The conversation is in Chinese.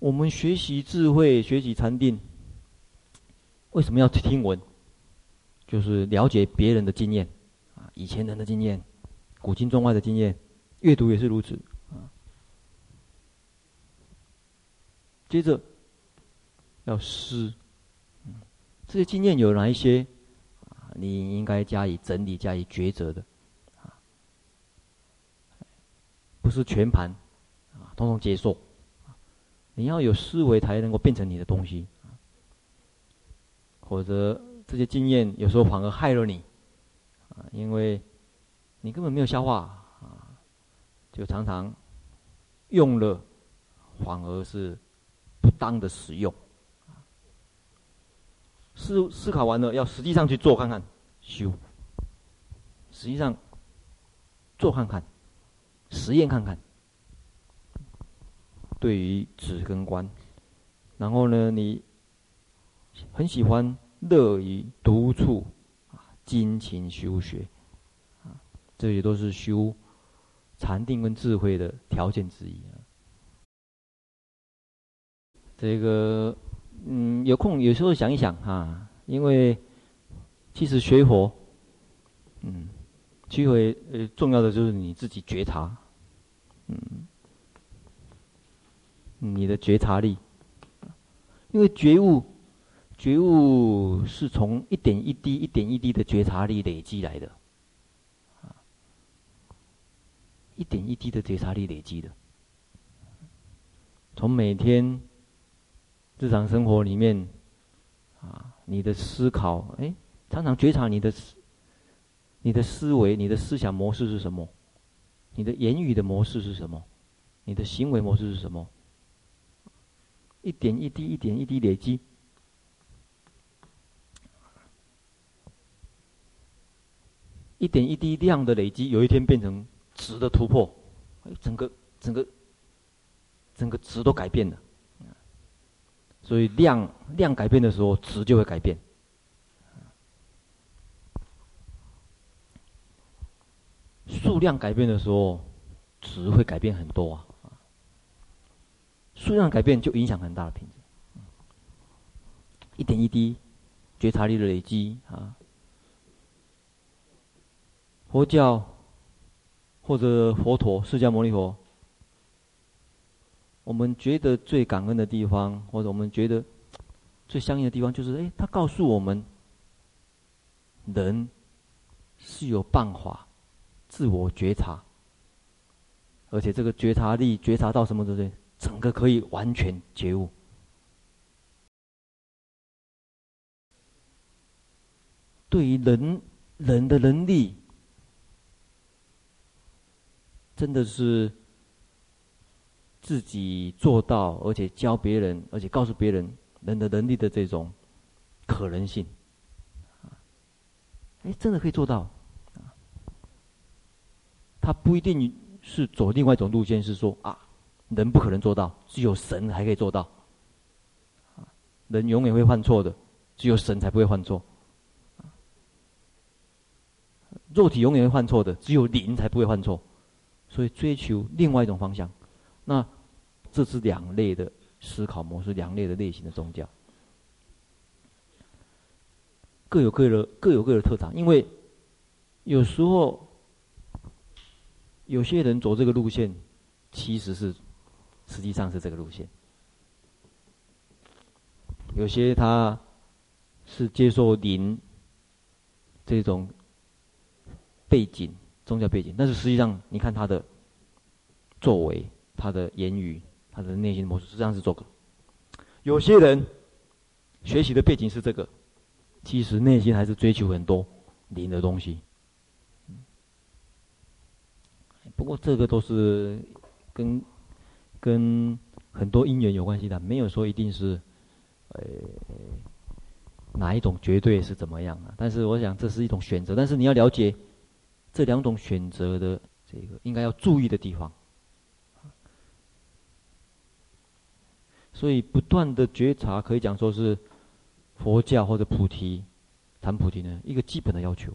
我们学习智慧、学习禅定，为什么要听闻？就是了解别人的经验，啊，以前人的经验，古今中外的经验，阅读也是如此，啊。接着要思，这些经验有哪一些？啊，你应该加以整理、加以抉择的，啊，不是全盘，啊，统统接受。你要有思维，才能够变成你的东西，否则这些经验有时候反而害了你，啊，因为你根本没有消化，啊，就常常用了，反而是不当的使用。思思考完了，要实际上去做看看，修，实际上做看看，实验看看。对于止跟观，然后呢，你很喜欢乐于独处啊，精勤修学啊，这些都是修禅定跟智慧的条件之一啊。这个嗯，有空有时候想一想哈，因为其实学佛，嗯，学佛呃重要的就是你自己觉察，嗯。你的觉察力，因为觉悟，觉悟是从一点一滴、一点一滴的觉察力累积来的，一点一滴的觉察力累积的，从每天日常生活里面，啊，你的思考，哎，常常觉察你的思，你的思维、你的思想模式是什么？你的言语的模式是什么？你的行为模式是什么？一点一滴，一点一滴累积，一点一滴量的累积，有一天变成质的突破，整个整个整个质都改变了。所以量量改变的时候，质就会改变。数量改变的时候，质会改变很多啊。数量改变就影响很大的品质，一点一滴觉察力的累积啊，佛教或者佛陀释迦牟尼佛，我们觉得最感恩的地方，或者我们觉得最相应的地方，就是哎，他告诉我们，人是有办法自我觉察，而且这个觉察力觉察到什么对不对？整个可以完全觉悟，对于人人的能力，真的是自己做到，而且教别人，而且告诉别人人的能力的这种可能性，哎，真的可以做到，他不一定是走另外一种路线，是说啊。人不可能做到，只有神还可以做到。人永远会犯错的，只有神才不会犯错。肉体永远会犯错的，只有灵才不会犯错。所以追求另外一种方向，那这是两类的思考模式，两类的类型的宗教，各有各的各有各的特长。因为有时候有些人走这个路线，其实是。实际上是这个路线，有些他是接受灵这种背景、宗教背景，但是实际上你看他的作为、他的言语、他的内心模式，实际上是这个。有些人学习的背景是这个，其实内心还是追求很多灵的东西。不过这个都是跟。跟很多因缘有关系的，没有说一定是，呃，哪一种绝对是怎么样啊？但是我想这是一种选择，但是你要了解这两种选择的这个应该要注意的地方。所以不断的觉察可以讲说是佛教或者菩提谈菩提呢一个基本的要求。